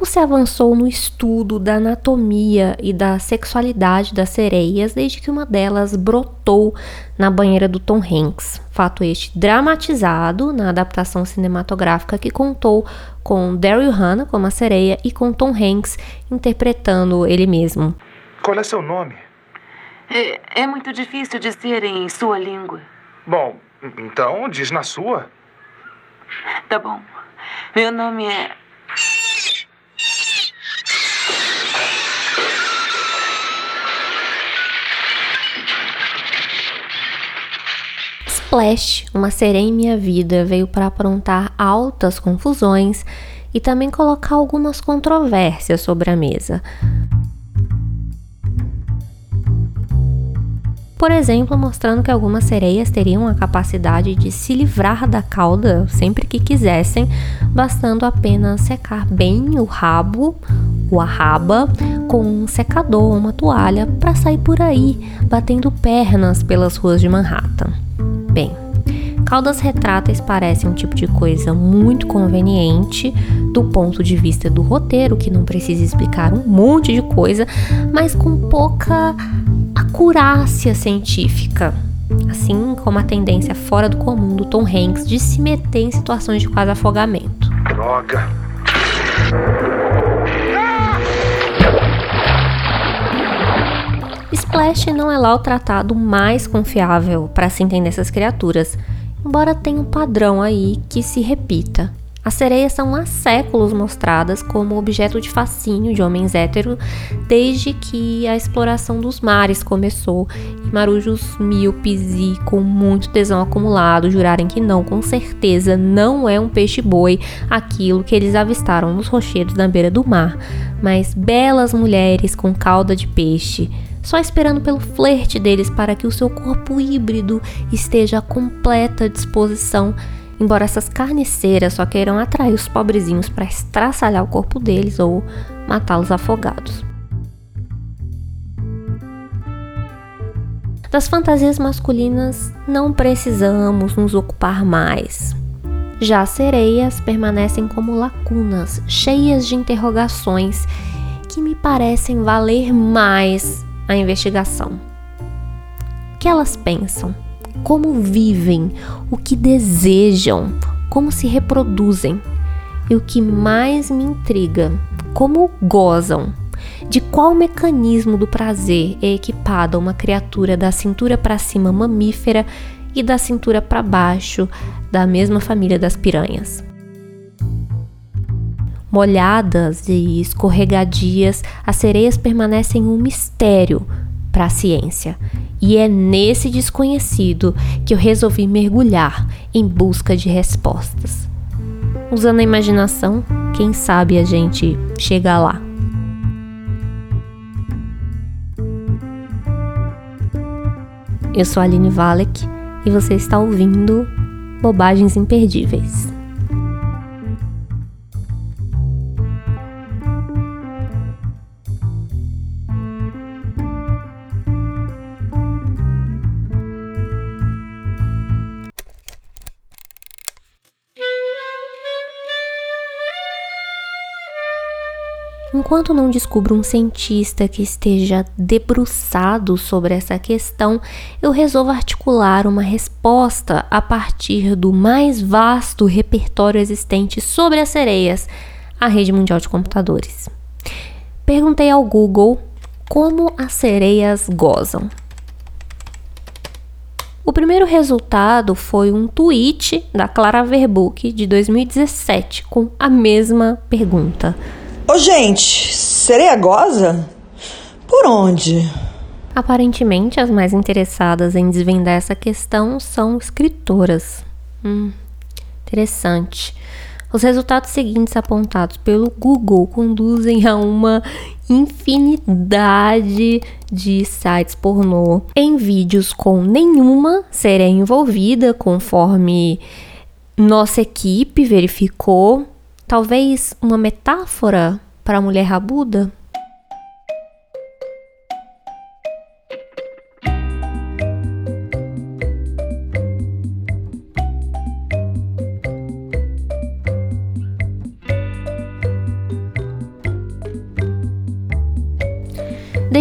pouco se avançou no estudo da anatomia e da sexualidade das sereias desde que uma delas brotou na banheira do Tom Hanks. Fato este dramatizado na adaptação cinematográfica que contou com Daryl Hannah como a sereia e com Tom Hanks interpretando ele mesmo. Qual é seu nome? É, é muito difícil dizer em sua língua. Bom, então diz na sua. Tá bom. Meu nome é. Splash, uma sereia em minha vida, veio para aprontar altas confusões e também colocar algumas controvérsias sobre a mesa. Por exemplo, mostrando que algumas sereias teriam a capacidade de se livrar da cauda sempre que quisessem, bastando apenas secar bem o rabo, o arraba, com um secador ou uma toalha para sair por aí, batendo pernas pelas ruas de Manhattan. Bem, caudas retráteis parecem um tipo de coisa muito conveniente do ponto de vista do roteiro, que não precisa explicar um monte de coisa, mas com pouca acurácia científica, assim como a tendência fora do comum do Tom Hanks de se meter em situações de quase afogamento. Droga. Splash não é lá o tratado mais confiável para se entender essas criaturas, embora tenha um padrão aí que se repita. As sereias são há séculos mostradas como objeto de fascínio de homens héteros desde que a exploração dos mares começou e marujos míopes e com muito tesão acumulado jurarem que não, com certeza não é um peixe-boi aquilo que eles avistaram nos rochedos na beira do mar, mas belas mulheres com cauda de peixe só esperando pelo flerte deles para que o seu corpo híbrido esteja à completa disposição embora essas carniceiras só queiram atrair os pobrezinhos para estraçalhar o corpo deles ou matá-los afogados. Das fantasias masculinas não precisamos nos ocupar mais. Já as sereias permanecem como lacunas, cheias de interrogações que me parecem valer mais a investigação. O que elas pensam? como vivem, o que desejam, como se reproduzem. E o que mais me intriga, como gozam. De qual mecanismo do prazer é equipada uma criatura da cintura para cima mamífera e da cintura para baixo da mesma família das piranhas? Molhadas e escorregadias, as sereias permanecem um mistério para a ciência e é nesse desconhecido que eu resolvi mergulhar em busca de respostas. Usando a imaginação, quem sabe a gente chega lá. Eu sou a Aline Valek e você está ouvindo Bobagens Imperdíveis. Enquanto não descubro um cientista que esteja debruçado sobre essa questão, eu resolvo articular uma resposta a partir do mais vasto repertório existente sobre as sereias, a rede mundial de computadores. Perguntei ao Google como as sereias gozam. O primeiro resultado foi um tweet da Clara Verbuck de 2017 com a mesma pergunta. Ô, gente, sereia goza? Por onde? Aparentemente, as mais interessadas em desvendar essa questão são escritoras. Hum, interessante. Os resultados seguintes apontados pelo Google conduzem a uma infinidade de sites pornô em vídeos com nenhuma sereia envolvida, conforme nossa equipe verificou Talvez uma metáfora para a mulher rabuda?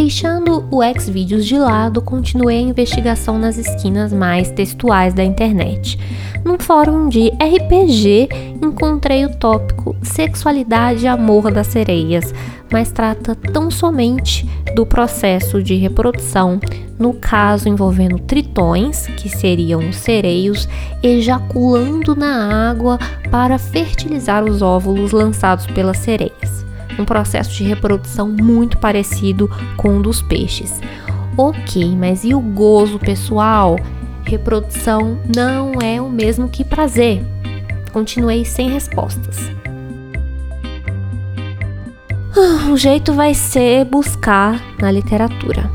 Deixando o Xvideos de lado, continuei a investigação nas esquinas mais textuais da internet. Num fórum de RPG, encontrei o tópico Sexualidade e Amor das Sereias, mas trata tão somente do processo de reprodução, no caso envolvendo tritões, que seriam os sereios, ejaculando na água para fertilizar os óvulos lançados pelas sereias um processo de reprodução muito parecido com o dos peixes. Ok, mas e o gozo pessoal? Reprodução não é o mesmo que prazer. Continuei sem respostas. Ah, o jeito vai ser buscar na literatura.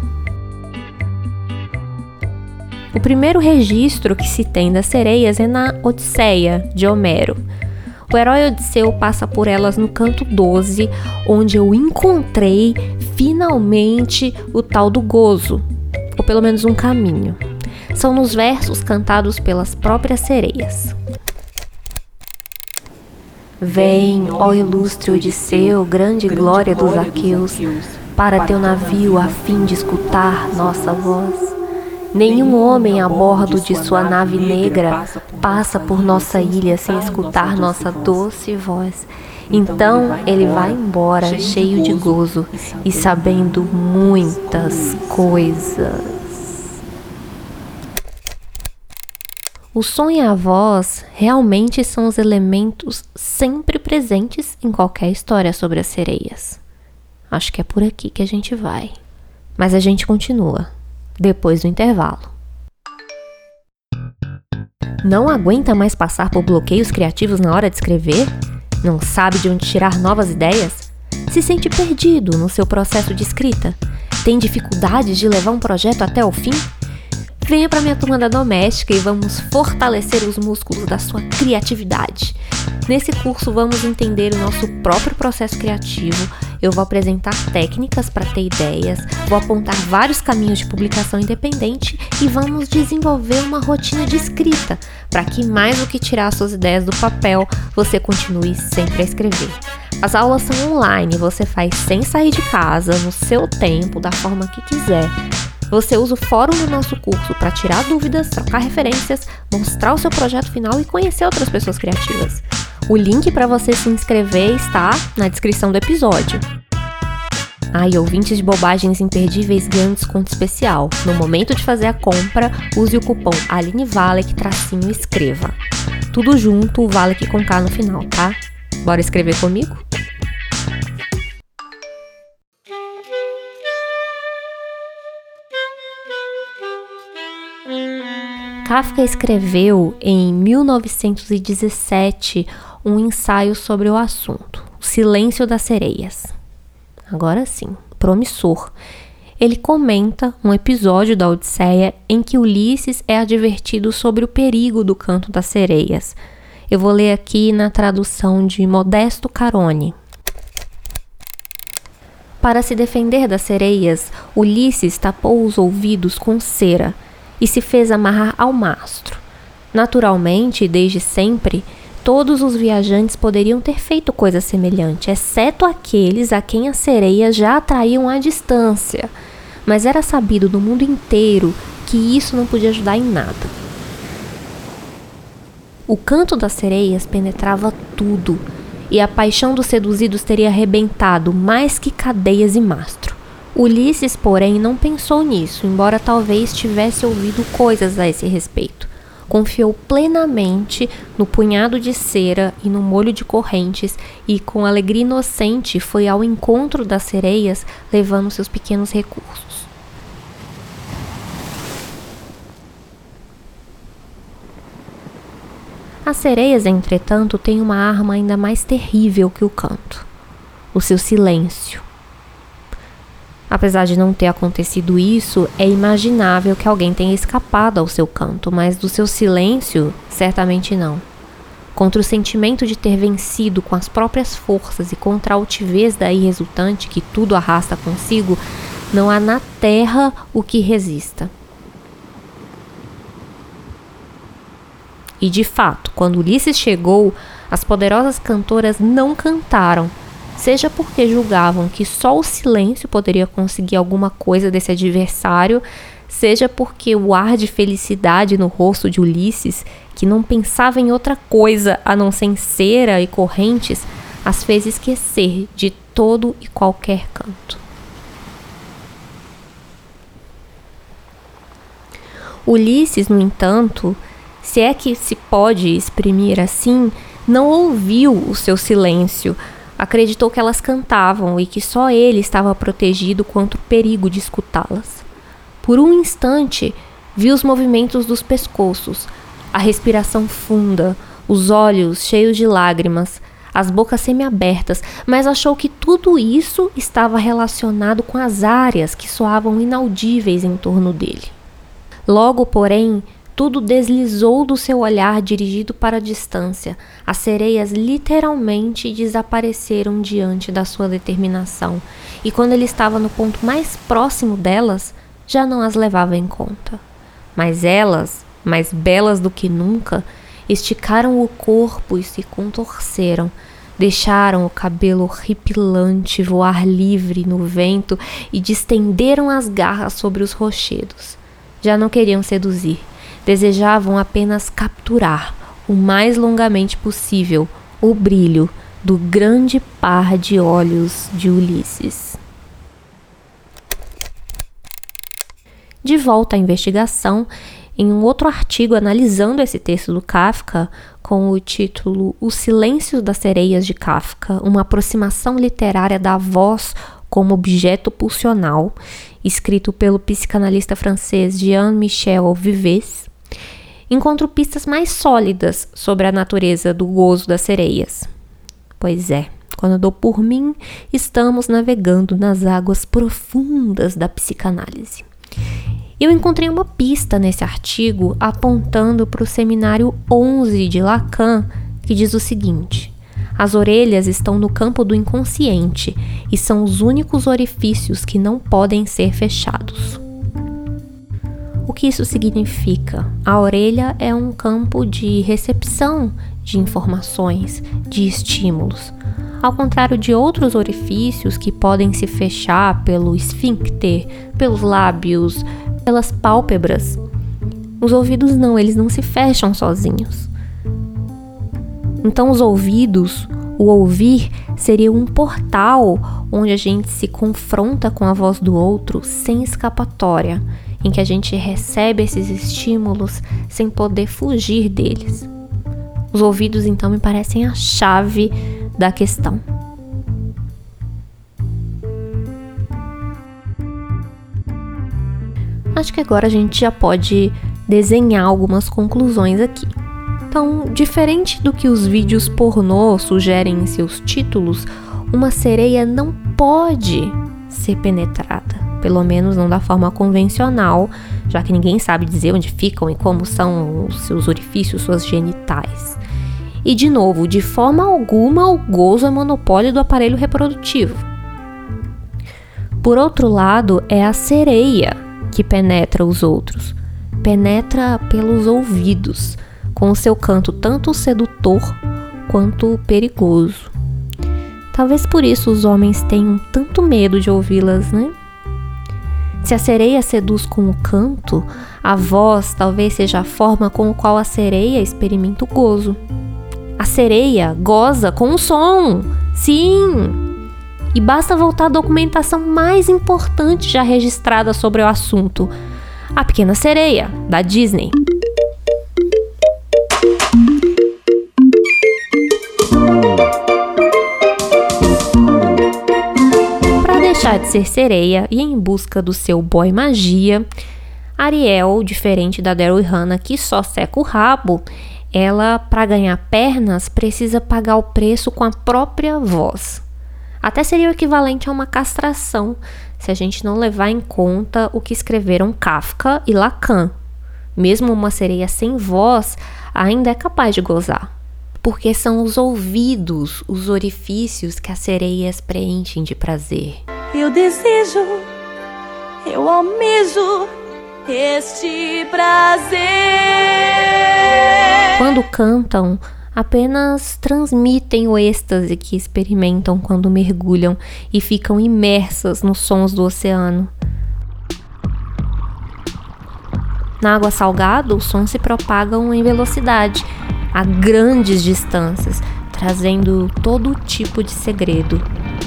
O primeiro registro que se tem das sereias é na Odisseia de Homero. O herói Odisseu passa por elas no canto 12, onde eu encontrei finalmente o tal do gozo, ou pelo menos um caminho. São nos versos cantados pelas próprias sereias. Vem, ó ilustre Odisseu, grande glória dos aqueus, para teu navio a fim de escutar nossa voz. Nenhum homem a bordo de sua nave negra passa por nossa ilha sem escutar nossa doce voz. Então ele vai embora cheio de gozo e sabendo muitas coisas. O som e a voz realmente são os elementos sempre presentes em qualquer história sobre as sereias. Acho que é por aqui que a gente vai. Mas a gente continua depois do intervalo. Não aguenta mais passar por bloqueios criativos na hora de escrever? Não sabe de onde tirar novas ideias? Se sente perdido no seu processo de escrita? Tem dificuldades de levar um projeto até o fim? Venha para minha turma da doméstica e vamos fortalecer os músculos da sua criatividade. Nesse curso vamos entender o nosso próprio processo criativo. Eu vou apresentar técnicas para ter ideias, vou apontar vários caminhos de publicação independente e vamos desenvolver uma rotina de escrita para que mais do que tirar suas ideias do papel, você continue sempre a escrever. As aulas são online, você faz sem sair de casa, no seu tempo, da forma que quiser. Você usa o fórum do nosso curso para tirar dúvidas, trocar referências, mostrar o seu projeto final e conhecer outras pessoas criativas. O link para você se inscrever está na descrição do episódio. Ah, ouvintes de bobagens imperdíveis ganham desconto especial. No momento de fazer a compra, use o cupom AlineValek tracinho escreva. Tudo junto, o Valek com K no final, tá? Bora escrever comigo? Kafka escreveu em 1917 um ensaio sobre o assunto, O Silêncio das Sereias. Agora sim, promissor. Ele comenta um episódio da Odisseia em que Ulisses é advertido sobre o perigo do canto das sereias. Eu vou ler aqui na tradução de Modesto Carone. Para se defender das sereias, Ulisses tapou os ouvidos com cera e se fez amarrar ao mastro. Naturalmente, desde sempre, todos os viajantes poderiam ter feito coisa semelhante, exceto aqueles a quem as sereias já atraíam à distância. Mas era sabido no mundo inteiro que isso não podia ajudar em nada. O canto das sereias penetrava tudo, e a paixão dos seduzidos teria arrebentado mais que cadeias e mastro. Ulisses, porém, não pensou nisso, embora talvez tivesse ouvido coisas a esse respeito. Confiou plenamente no punhado de cera e no molho de correntes e, com alegria inocente, foi ao encontro das sereias, levando seus pequenos recursos. As sereias, entretanto, têm uma arma ainda mais terrível que o canto: o seu silêncio. Apesar de não ter acontecido isso, é imaginável que alguém tenha escapado ao seu canto, mas do seu silêncio, certamente não. Contra o sentimento de ter vencido com as próprias forças e contra a altivez daí resultante que tudo arrasta consigo, não há na terra o que resista. E de fato, quando Ulisses chegou, as poderosas cantoras não cantaram, seja porque julgavam que só o silêncio poderia conseguir alguma coisa desse adversário, seja porque o ar de felicidade no rosto de Ulisses, que não pensava em outra coisa a não ser em cera e correntes, as fez esquecer de todo e qualquer canto. Ulisses, no entanto, se é que se pode exprimir assim, não ouviu o seu silêncio, acreditou que elas cantavam e que só ele estava protegido contra o perigo de escutá-las. Por um instante, viu os movimentos dos pescoços, a respiração funda, os olhos cheios de lágrimas, as bocas semiabertas, mas achou que tudo isso estava relacionado com as áreas que soavam inaudíveis em torno dele. Logo, porém, tudo deslizou do seu olhar dirigido para a distância. As sereias literalmente desapareceram diante da sua determinação, e quando ele estava no ponto mais próximo delas, já não as levava em conta. Mas elas, mais belas do que nunca, esticaram o corpo e se contorceram, deixaram o cabelo horripilante voar livre no vento e distenderam as garras sobre os rochedos. Já não queriam seduzir, desejavam apenas capturar o mais longamente possível o brilho do grande par de olhos de Ulisses. De volta à investigação, em um outro artigo analisando esse texto do Kafka, com o título O Silêncio das Sereias de Kafka, uma aproximação literária da voz como objeto pulsional, escrito pelo psicanalista francês Jean-Michel Vives, encontro pistas mais sólidas sobre a natureza do gozo das sereias. Pois é, quando dou por mim, estamos navegando nas águas profundas da psicanálise. Eu encontrei uma pista nesse artigo apontando para o seminário 11 de Lacan, que diz o seguinte: as orelhas estão no campo do inconsciente e são os únicos orifícios que não podem ser fechados. Que isso significa? A orelha é um campo de recepção de informações, de estímulos. Ao contrário de outros orifícios que podem se fechar pelo esfíncter, pelos lábios, pelas pálpebras, os ouvidos não, eles não se fecham sozinhos. Então, os ouvidos, o ouvir, seria um portal onde a gente se confronta com a voz do outro sem escapatória, em que a gente recebe esses estímulos sem poder fugir deles. Os ouvidos, então, me parecem a chave da questão. Acho que agora a gente já pode desenhar algumas conclusões aqui. Então, diferente do que os vídeos pornô sugerem em seus títulos, uma sereia não pode ser penetrada, pelo menos não da forma convencional, já que ninguém sabe dizer onde ficam e como são os seus orifícios, suas genitais. E de novo, de forma alguma o gozo é monopólio do aparelho reprodutivo. Por outro lado, é a sereia que penetra os outros, penetra pelos ouvidos com o seu canto tanto sedutor quanto perigoso. Talvez por isso os homens tenham tanto medo de ouvi-las, né? Se a sereia seduz com o canto, a voz talvez seja a forma com a qual a sereia experimenta o gozo. A sereia goza com o som. Sim! E basta voltar à documentação mais importante já registrada sobre o assunto: A Pequena Sereia, da Disney. De ser sereia e em busca do seu boy magia, Ariel, diferente da Daryl e Hannah que só seca o rabo, ela, para ganhar pernas, precisa pagar o preço com a própria voz. Até seria o equivalente a uma castração, se a gente não levar em conta o que escreveram Kafka e Lacan. Mesmo uma sereia sem voz ainda é capaz de gozar, porque são os ouvidos, os orifícios que as sereias preenchem de prazer. Eu desejo, eu almejo este prazer. Quando cantam, apenas transmitem o êxtase que experimentam quando mergulham e ficam imersas nos sons do oceano. Na água salgada, os sons se propagam em velocidade, a grandes distâncias, trazendo todo tipo de segredo.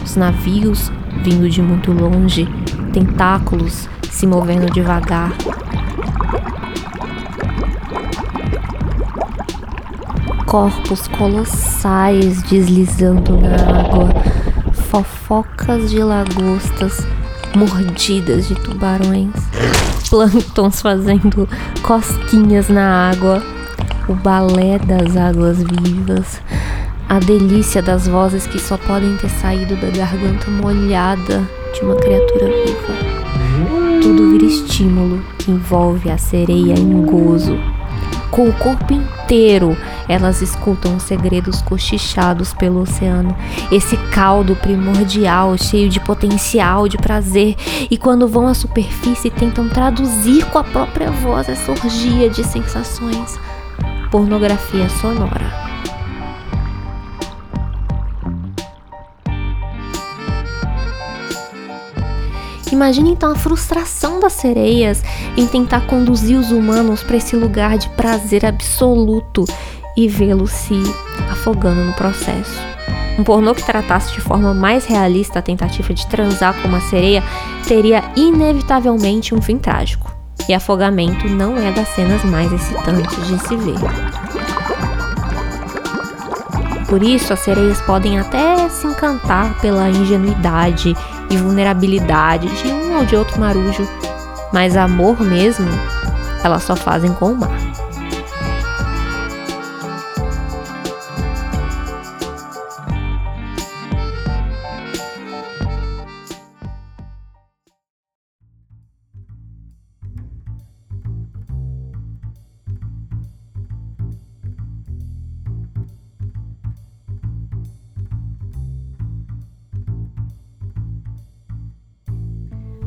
Os navios vindo de muito longe, tentáculos se movendo devagar. Corpos colossais deslizando na água, fofocas de lagostas, mordidas de tubarões, plânctons fazendo cosquinhas na água, o balé das águas vivas, a delícia das vozes que só podem ter saído da garganta molhada de uma criatura viva. Tudo vira estímulo que envolve a sereia em gozo. Com o corpo inteiro, elas escutam os segredos cochichados pelo oceano, esse caldo primordial, cheio de potencial, de prazer, e quando vão à superfície tentam traduzir com a própria voz essa orgia de sensações. Pornografia sonora. Imagine então a frustração das sereias em tentar conduzir os humanos para esse lugar de prazer absoluto e vê-los se afogando no processo. Um pornô que tratasse de forma mais realista a tentativa de transar com uma sereia teria inevitavelmente um fim trágico. E afogamento não é das cenas mais excitantes de se ver. Por isso, as sereias podem até se encantar pela ingenuidade e vulnerabilidade de um ou de outro marujo, mas amor mesmo, elas só fazem com o mar.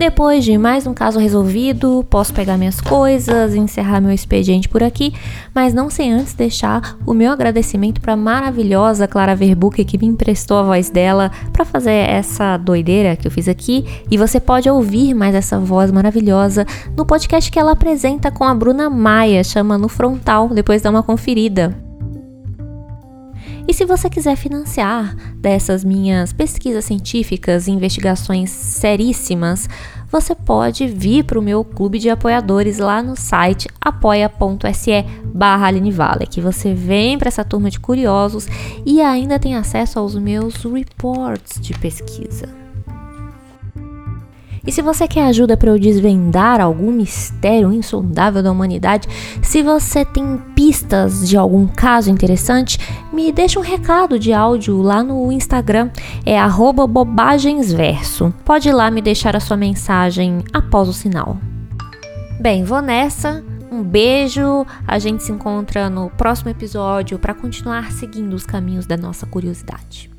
Depois de mais um caso resolvido, posso pegar minhas coisas, encerrar meu expediente por aqui, mas não sem antes deixar o meu agradecimento para a maravilhosa Clara Verbuck que me emprestou a voz dela para fazer essa doideira que eu fiz aqui. E você pode ouvir mais essa voz maravilhosa no podcast que ela apresenta com a Bruna Maia, chama No Frontal, depois dá uma conferida. E se você quiser financiar dessas minhas pesquisas científicas e investigações seríssimas, você pode vir para o meu clube de apoiadores lá no site apoia.se barra que você vem para essa turma de curiosos e ainda tem acesso aos meus reports de pesquisa. E se você quer ajuda para eu desvendar algum mistério insondável da humanidade, se você tem pistas de algum caso interessante, me deixa um recado de áudio lá no Instagram, é bobagensverso. Pode ir lá me deixar a sua mensagem após o sinal. Bem, vou nessa. Um beijo. A gente se encontra no próximo episódio para continuar seguindo os caminhos da nossa curiosidade.